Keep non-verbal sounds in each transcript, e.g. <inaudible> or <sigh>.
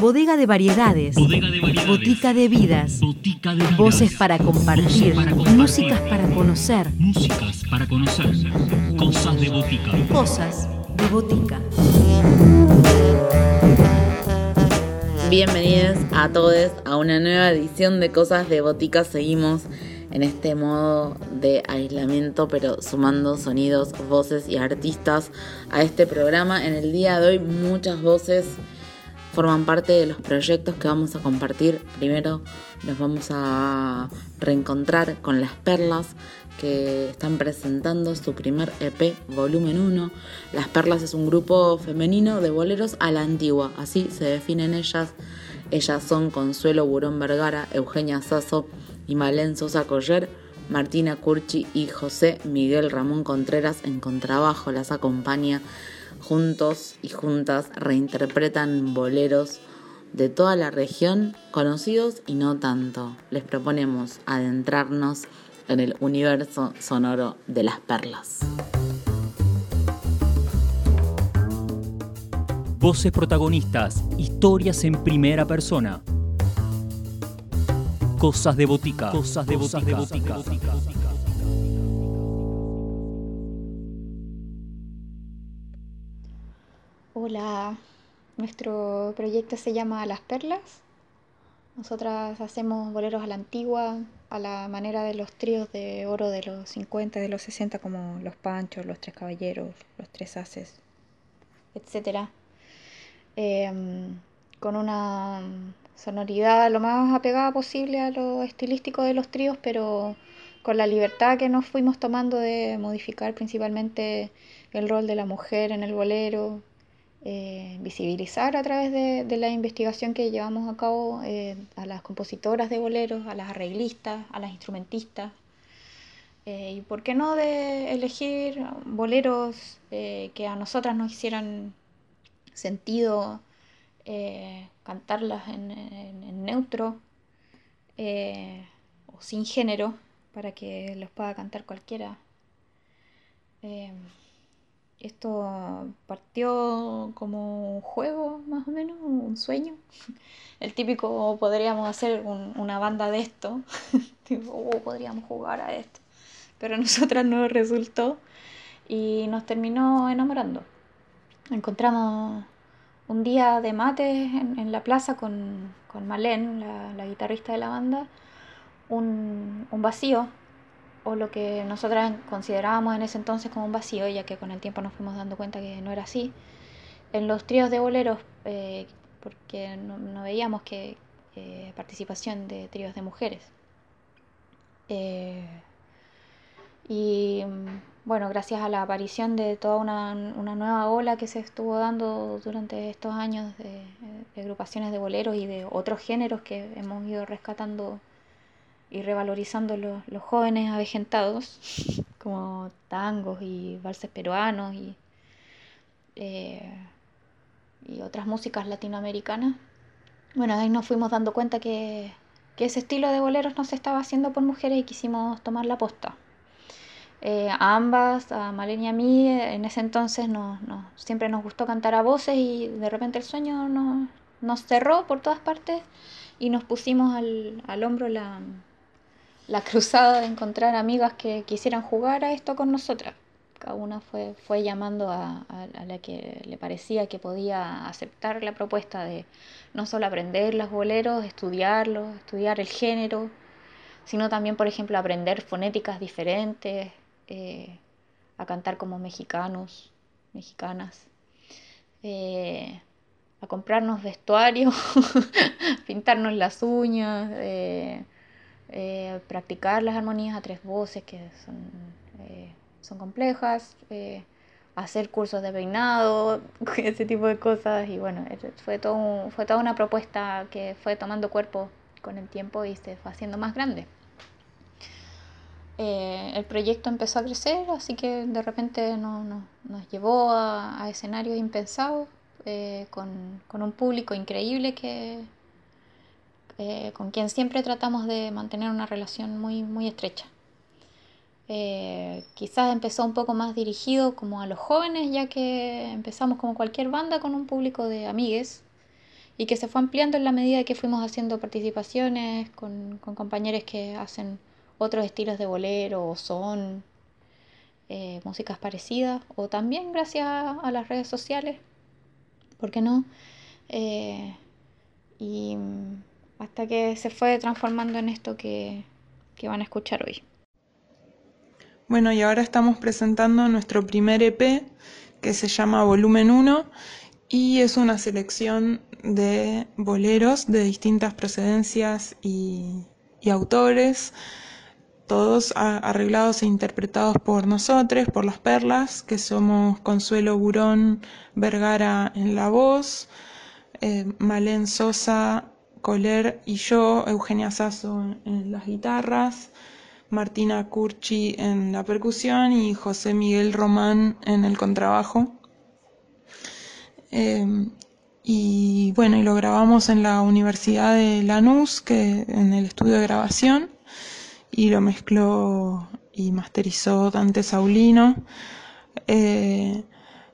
Bodega de variedades. Botica de vidas. Voces para compartir. Músicas para conocer. Músicas para conocer. Cosas de botica. Cosas de botica. Bienvenidos a todos a una nueva edición de Cosas de Botica. Seguimos en este modo de aislamiento, pero sumando sonidos, voces y artistas a este programa. En el día de hoy muchas voces forman parte de los proyectos que vamos a compartir. Primero nos vamos a reencontrar con Las Perlas que están presentando su primer EP volumen 1. Las Perlas es un grupo femenino de boleros a la antigua, así se definen ellas. Ellas son Consuelo Burón Vergara, Eugenia Sasso y Malén Sosa Coller. Martina Curchi y José Miguel Ramón Contreras en contrabajo las acompaña juntos y juntas reinterpretan boleros de toda la región, conocidos y no tanto. Les proponemos adentrarnos en el universo sonoro de las perlas. Voces protagonistas, historias en primera persona. Cosas de botica. Cosas de botica. Hola, nuestro proyecto se llama Las Perlas. Nosotras hacemos boleros a la antigua, a la manera de los tríos de oro de los 50, de los 60, como Los Panchos, Los Tres Caballeros, Los Tres Haces, etc. Em, con una sonoridad lo más apegada posible a lo estilístico de los tríos, pero con la libertad que nos fuimos tomando de modificar principalmente el rol de la mujer en el bolero, eh, visibilizar a través de, la investigación que llevamos a cabo eh, a las compositoras de boleros, a las arreglistas, a las instrumentistas. Eh, y por qué no de elegir boleros que a nosotras nos hicieran sentido cantarlas en, neutro o sin género para que los pueda cantar cualquiera. Esto partió como un juego, más o menos, un sueño. <laughs> El típico podríamos hacer una banda de esto, <laughs> tipo, oh, podríamos jugar a esto. Pero a nosotras no resultó y nos terminó enamorando. Encontramos un día de mates en, la plaza con, con Malén, la, guitarrista de la banda, un, un vacío o lo que nosotras considerábamos en ese entonces como un vacío, ya que con el tiempo nos fuimos dando cuenta que no era así. En los tríos de boleros, eh, porque no, veíamos que eh, participación de tríos de mujeres. Eh, y bueno, gracias a la aparición de toda una, nueva ola que se estuvo dando durante estos años de, agrupaciones de boleros y de otros géneros que hemos ido rescatando y revalorizando los, los jóvenes avejentados, <laughs> como tangos y valses peruanos y, eh, y otras músicas latinoamericanas. Bueno, ahí nos fuimos dando cuenta que, ese estilo de boleros no se estaba haciendo por mujeres y quisimos tomar la posta. Eh, a ambas, a Malenia y a mí, en ese entonces nos, siempre nos gustó cantar a voces y de repente el sueño nos, nos cerró por todas partes y nos pusimos al, al hombro la, la cruzada de encontrar amigas que quisieran jugar a esto con nosotras. Cada una fue, fue llamando a, la que le parecía que podía aceptar la propuesta de no solo aprender los boleros, estudiarlos, estudiar el género, sino también, por ejemplo, aprender fonéticas diferentes, eh, a cantar como mexicanos, mexicanas, eh, a comprarnos vestuario, <laughs> pintarnos las uñas. Eh, practicar las armonías a tres voces que son, son complejas, hacer cursos de peinado, <laughs> ese tipo de cosas y bueno, fue, todo, fue toda una propuesta que fue tomando cuerpo con el tiempo y se fue haciendo más grande. El proyecto empezó a crecer, así que de repente nos llevó a, escenarios impensados, con, con, un público increíble que, eh, con quien siempre tratamos de mantener una relación muy, muy estrecha. Eh, quizás empezó un poco más dirigido como a los jóvenes, ya que empezamos como cualquier banda con un público de amigues y que se fue ampliando en la medida que fuimos haciendo participaciones con, compañeros que hacen otros estilos de bolero o son eh, músicas parecidas o también gracias a las redes sociales, ¿por qué no? Eh, y hasta que se fue transformando en esto que, que van a escuchar hoy. Bueno, y ahora estamos presentando nuestro primer EP que se llama Volumen 1 y es una selección de boleros de distintas procedencias y, autores, todos arreglados e interpretados por nosotros, por las perlas, que somos Consuelo Burón Vergara en la voz, eh, Malén Sosa, Coler y yo, Eugenia Sasso en las guitarras, Martina Curchi en la percusión y José Miguel Román en el contrabajo. Em, y bueno, y lo grabamos en la Universidad de Lanús, que en el estudio de grabación, y lo mezcló y masterizó Dante Saulino. Eh,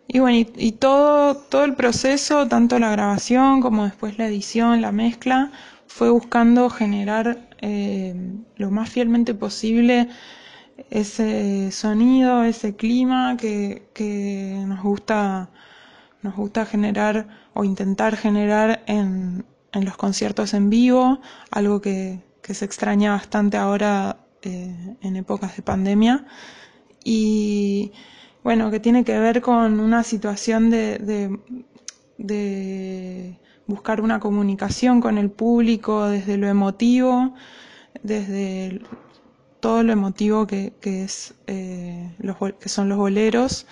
y bueno, y, todo, todo el proceso, tanto la grabación como después la edición, la mezcla, fue buscando generar eh, lo más fielmente posible ese sonido, ese clima que, que nos gusta nos gusta generar o intentar generar en, en los conciertos en vivo, algo que, que se extraña bastante ahora eh, en épocas de pandemia. Y bueno, que tiene que ver con una situación de, buscar una comunicación con el público desde lo emotivo, desde todo lo emotivo que, es, eh, los, que son los boleros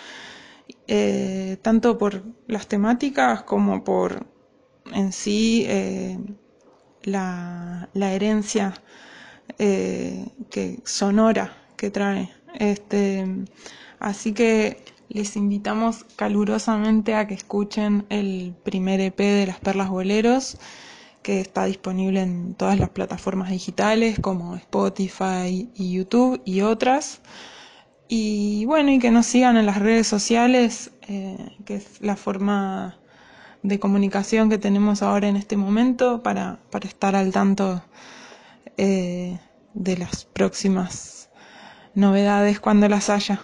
eh, tanto por las temáticas como por en sí la, herencia eh, que sonora que trae. Este, así que les invitamos calurosamente a que escuchen el primer EP de Las Perlas Boleros, que está disponible en todas las plataformas digitales como Spotify y YouTube y otras. Y bueno, y que nos sigan en las redes sociales, eh, que es la forma de comunicación que tenemos ahora en este momento para, estar al tanto eh, de las próximas novedades cuando las haya.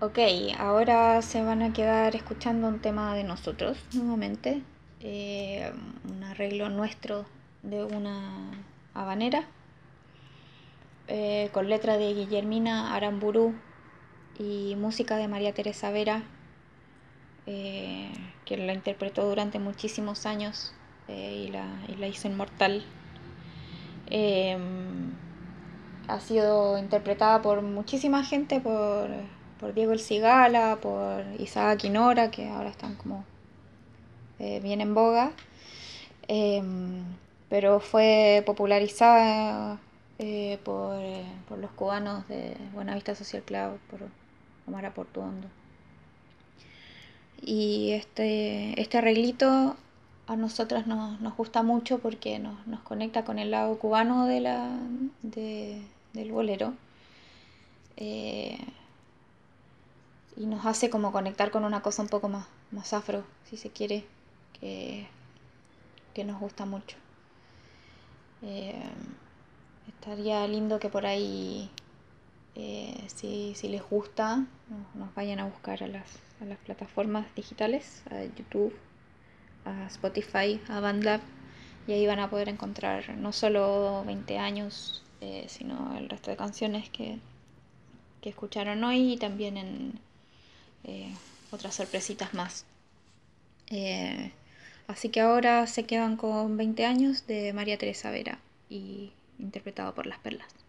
Ok, ahora se van a quedar escuchando un tema de nosotros nuevamente, eh, un arreglo nuestro de una habanera. Eh, con letra de Guillermina Aramburu y música de María Teresa Vera, eh, que la interpretó durante muchísimos años eh, y, la, hizo inmortal. Em, ha sido interpretada por muchísima gente, por, Diego El Cigala, por Isaac Quinora, que ahora están como bien en boga, em, pero fue popularizada eh, por, eh, por, los cubanos de Buenavista Social Club, por Omar Portuondo. Y este, este arreglito a nosotras nos, nos gusta mucho porque nos, nos, conecta con el lado cubano de la, de, del bolero. Eh, y nos hace como conectar con una cosa un poco más, más afro, si se quiere, que, que nos gusta mucho. Estaría lindo que por ahí, eh, si, les gusta, nos, vayan a buscar a las, plataformas digitales, a YouTube, a Spotify, a BandLab, y ahí van a poder encontrar no solo 20 años, eh, sino el resto de canciones que, escucharon hoy y también en eh, otras sorpresitas más. así que ahora se quedan con 20 años de María Teresa Vera y interpretado por las perlas.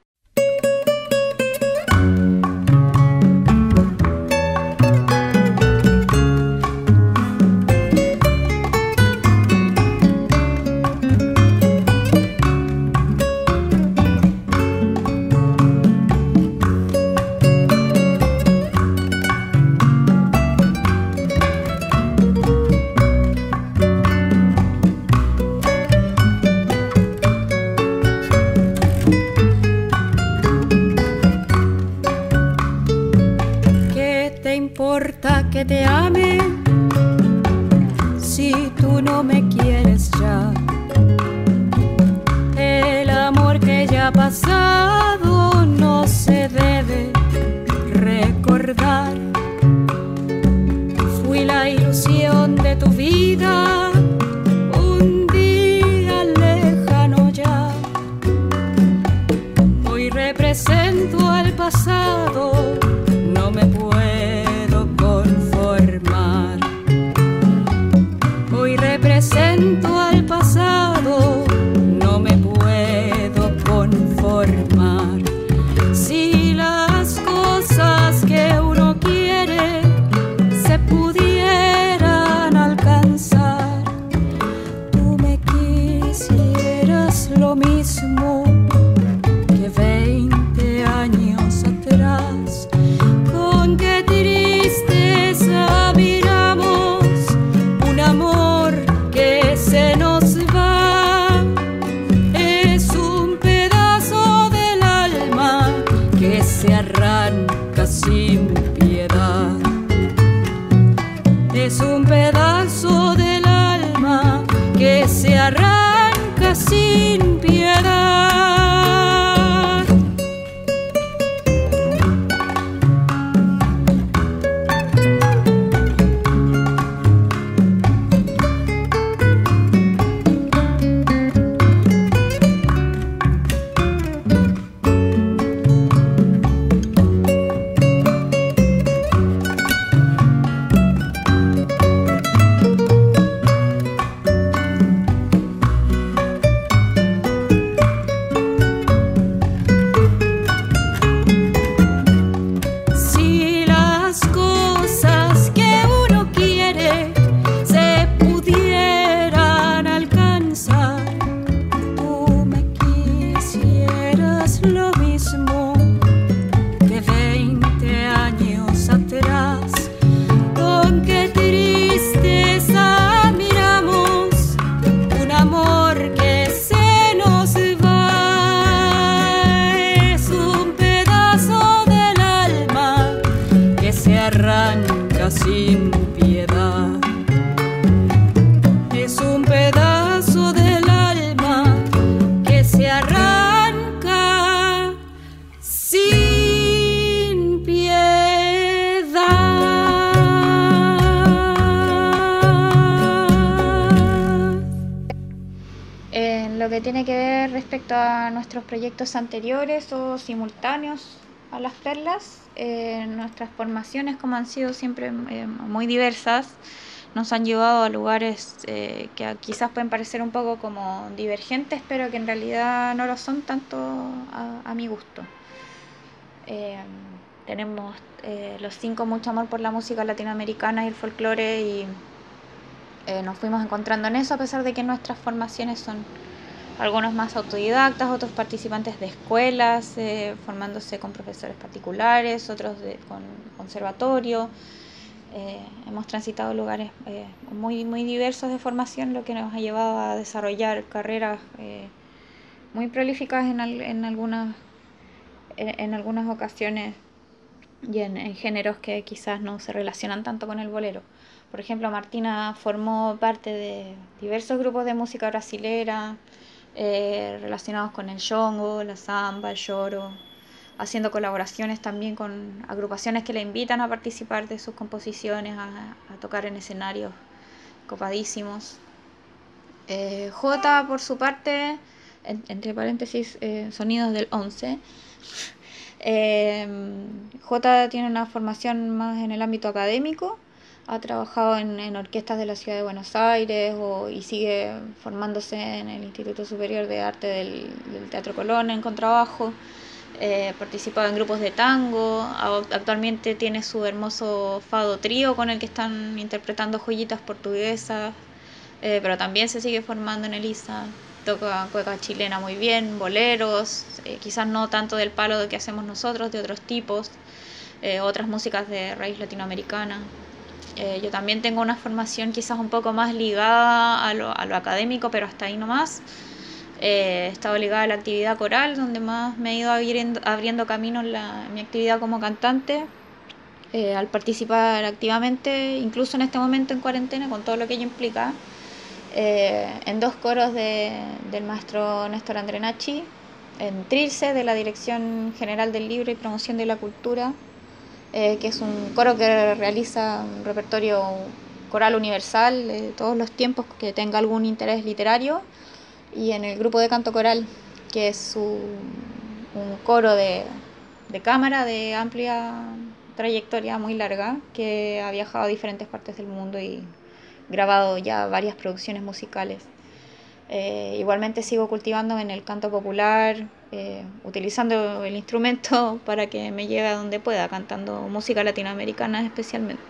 cuenta. Proyectos anteriores o simultáneos a las perlas, eh, nuestras formaciones, como han sido siempre eh, muy diversas, nos han llevado a lugares eh, que quizás pueden parecer un poco como divergentes, pero que en realidad no lo son tanto a, a mi gusto. Tenemos los cinco mucho amor por la música latinoamericana y el folclore y nos fuimos encontrando en eso a pesar de que nuestras formaciones son algunos más autodidactas, otros participantes de escuelas, eh, formándose con profesores particulares, otros de, con conservatorio. Eh, hemos transitado lugares eh, muy, muy diversos de formación, lo que nos ha llevado a desarrollar carreras eh, muy prolíficas en, al- en algunas, en, en algunas ocasiones y en, en géneros que quizás no se relacionan tanto con el bolero. Por ejemplo, Martina formó parte de diversos grupos de música brasilera eh, relacionados con el jongo, la samba, el lloro, haciendo colaboraciones también con agrupaciones que la invitan a participar de sus composiciones, a, a tocar en escenarios copadísimos. Eh, J, por su parte, en- entre paréntesis, eh, sonidos del 11. <laughs> Eh, J tiene una formación más en el ámbito académico, ha trabajado en, en orquestas de la ciudad de Buenos Aires o- y sigue formándose en el Instituto Superior de Arte del, del Teatro Colón en contrabajo. Eh, participado en grupos de tango, actualmente tiene su hermoso fado trío con el que están interpretando joyitas portuguesas, eh, pero también se sigue formando en el ISA, toca cueca chilena muy bien, boleros, eh, quizás no tanto del palo que hacemos nosotros, de otros tipos, eh, otras músicas de raíz latinoamericana. Eh, yo también tengo una formación quizás un poco más ligada a lo, a lo académico, pero hasta ahí nomás. Eh, he estado ligada a la actividad coral, donde más me he ido abriendo, abriendo camino la- mi actividad como cantante, eh, al participar activamente, incluso en este momento en cuarentena, con todo lo que ello implica, eh, en dos coros de- del maestro Néstor Andrenacci, en Trilce, de la Dirección General del Libro y Promoción de la Cultura, eh, que es un coro que realiza un repertorio coral universal de todos los tiempos que tenga algún interés literario y en el grupo de canto coral, que es un coro de, de cámara de amplia trayectoria, muy larga, que ha viajado a diferentes partes del mundo y grabado ya varias producciones musicales. Eh, igualmente sigo cultivando en el canto popular, eh, utilizando el instrumento <laughs> para que me lleve a donde pueda, cantando música latinoamericana especialmente.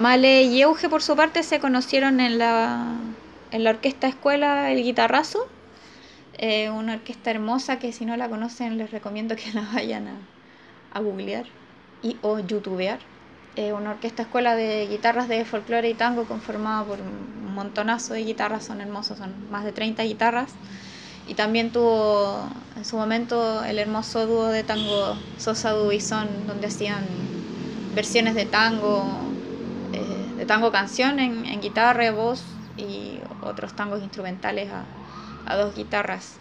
Male y Euge, por su parte, se conocieron en la, en la orquesta escuela El Guitarrazo, eh, una orquesta hermosa que si no la conocen les recomiendo que <laughs> la vayan a, a googlear y o youtubear. Eh, una orquesta escuela de guitarras de folclore y tango conformada por un montonazo de guitarras, son hermosos, son más de 30 guitarras. Y también tuvo en su momento el hermoso dúo de tango Sosa Dubizón, donde hacían versiones de tango, eh, de tango canción en, guitarra, voz y otros tangos instrumentales a, a dos guitarras.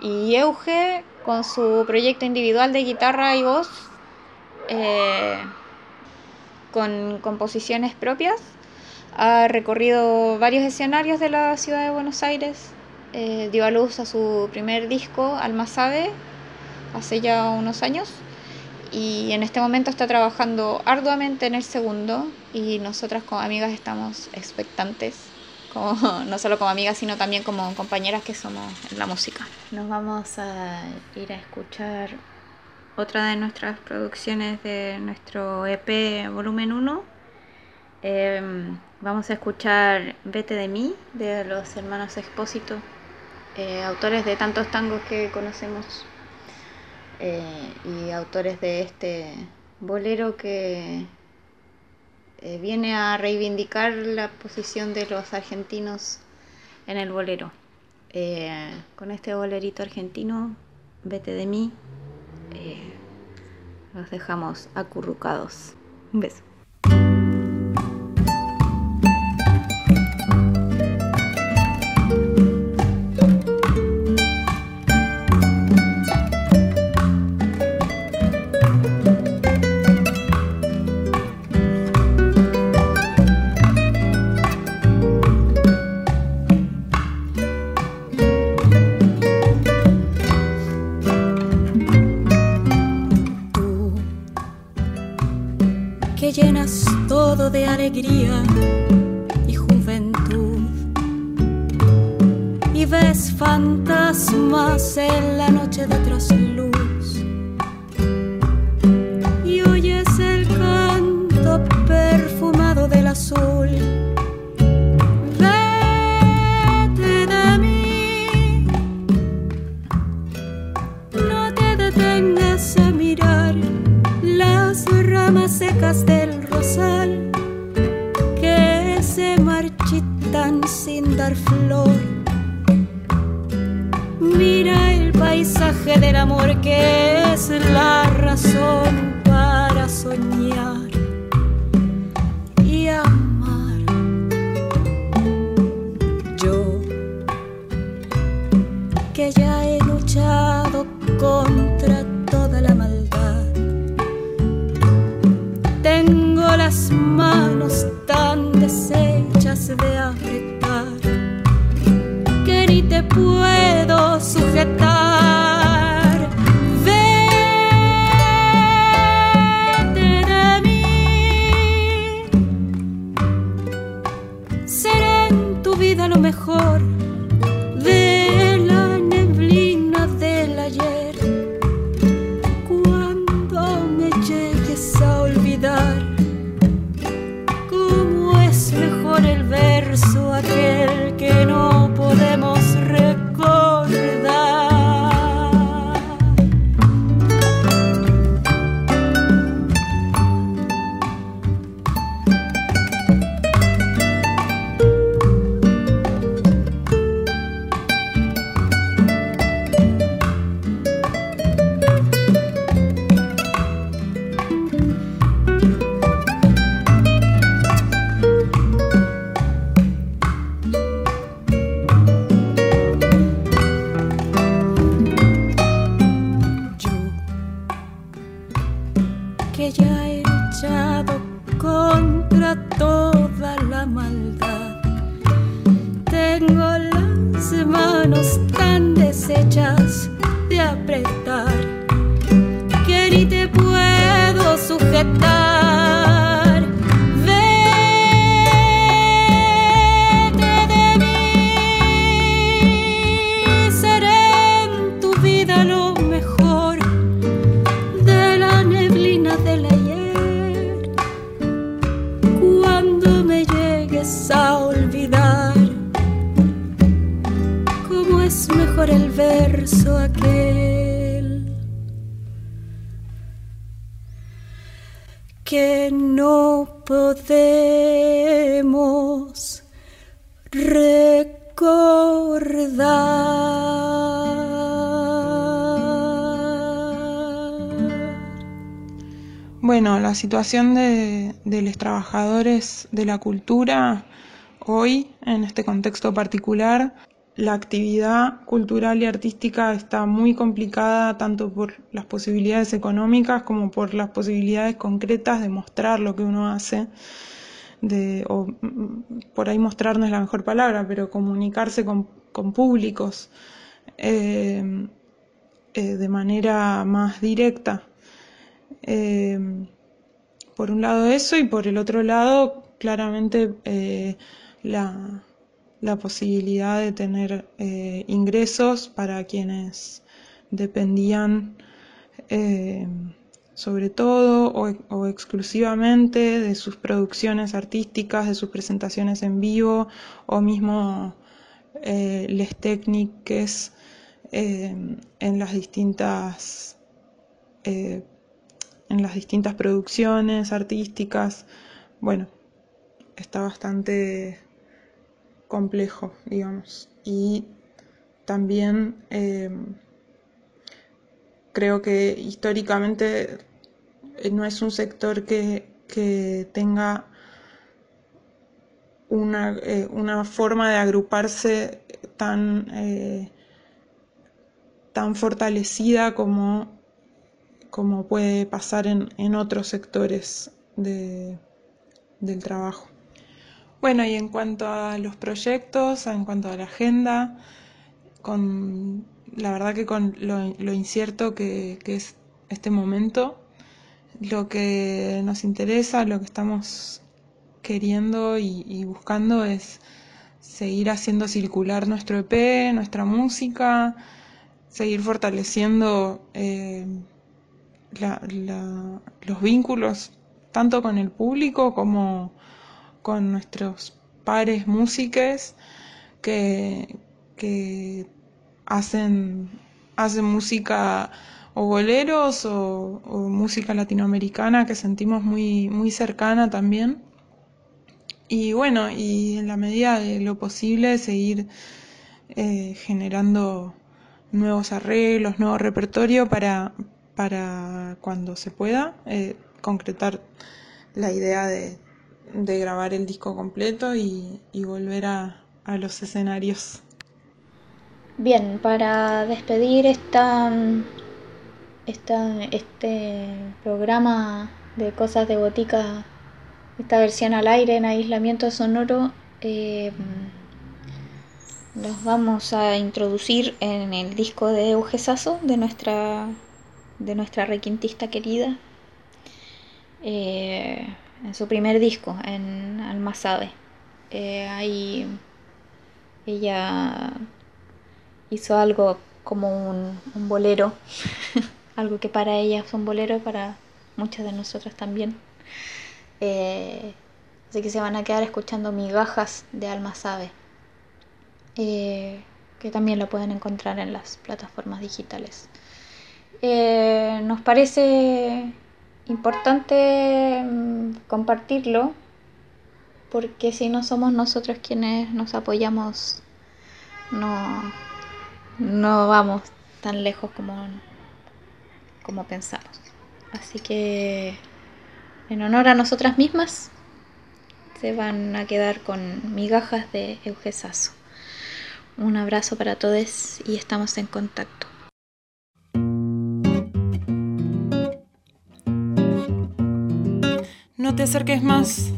Y Euge, con su proyecto individual de guitarra y voz, eh, con composiciones propias, ha recorrido varios escenarios de la ciudad de Buenos Aires, eh, dio a luz a su primer disco, Alma Sabe, hace ya unos años, y en este momento está trabajando arduamente en el segundo, y nosotras como amigas estamos expectantes <laughs> no solo como amigas, sino también como compañeras que somos en la música. Nos vamos a ir a escuchar otra de nuestras producciones de nuestro EP volumen 1. Em, vamos a escuchar Vete de mí de los hermanos Expósito, eh, autores de tantos tangos que conocemos eh, y autores de este bolero que eh, viene a reivindicar la posición de los argentinos en el bolero. Con este bolerito argentino, vete de mí, eh, los dejamos acurrucados. Un beso. Del rosal sin dar flor. Mira el paisaje del amor que es la razón deshechas de apretar que ni te puedo sujetar. Vete de mí, será en tu vida lo mejor ya echado contra toda la maldad. Tengo las manos tan deshechas de apretar podemos recordar. Bueno, la situación de, de los trabajadores de la cultura hoy, en este contexto particular, la actividad cultural y artística está muy complicada tanto por las posibilidades económicas como por las posibilidades concretas de mostrar lo que uno hace, de, o mm, por ahí mostrar no es la mejor palabra, pero comunicarse con, con públicos eh, eh, de manera más directa. Eh, por un lado eso y por el otro lado claramente la, la posibilidad de tener eh, ingresos para quienes dependían eh, sobre todo o, exclusivamente de sus producciones artísticas, de sus presentaciones en vivo o mismo eh, les técnicas en las distintas en las distintas producciones artísticas. Bueno, está bastante complejo, digamos. Y también eh, creo que históricamente eh, no es un sector que, que tenga una, eh, una, forma de agruparse tan, eh, tan fortalecida como, como, puede pasar en, en otros sectores de, del trabajo. Bueno, y en cuanto a los proyectos, en cuanto a la agenda, con la verdad que con lo, incierto que, que, es este momento, lo que nos interesa, lo que estamos queriendo y, y, buscando es seguir haciendo circular nuestro EP, nuestra música, seguir fortaleciendo eh, la, la, los vínculos tanto con el público como con nuestros pares músicos que, que hacen, hacen música o boleros o, música latinoamericana que sentimos muy, muy cercana también. Y bueno, y en la medida de lo posible seguir eh, generando nuevos arreglos, nuevo repertorio para, para cuando se pueda eh, concretar la idea de, de, grabar el disco completo y, y volver a, a los escenarios. Bien, para despedir esta, esta, este programa de cosas de botica, esta versión al aire en aislamiento sonoro, eh, vamos a introducir en el disco de Eugesazo de nuestra, de nuestra requintista querida, eh, en su primer disco, en Almazave. Eh, ahí ella hizo algo como un, un bolero, <laughs> algo que para ella es un bolero, para muchos de nosotros también. Eh, así que se van a quedar escuchando migajas de Alma Sabe, eh, que también lo pueden encontrar en las plataformas digitales. Eh, nos parece importante mm, compartirlo porque si no somos nosotros quienes nos apoyamos, no, no vamos tan lejos como, como pensamos. Así que en honor a nosotras mismas se van a quedar con migajas de Eugesazo. Un abrazo para todos y estamos en contacto. te acerques más.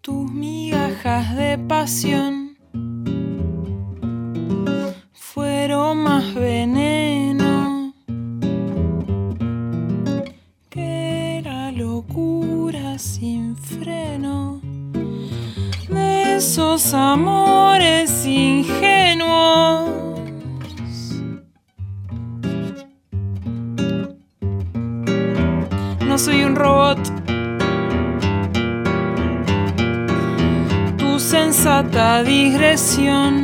Tus migajas de pasión fueron más veneno. canción.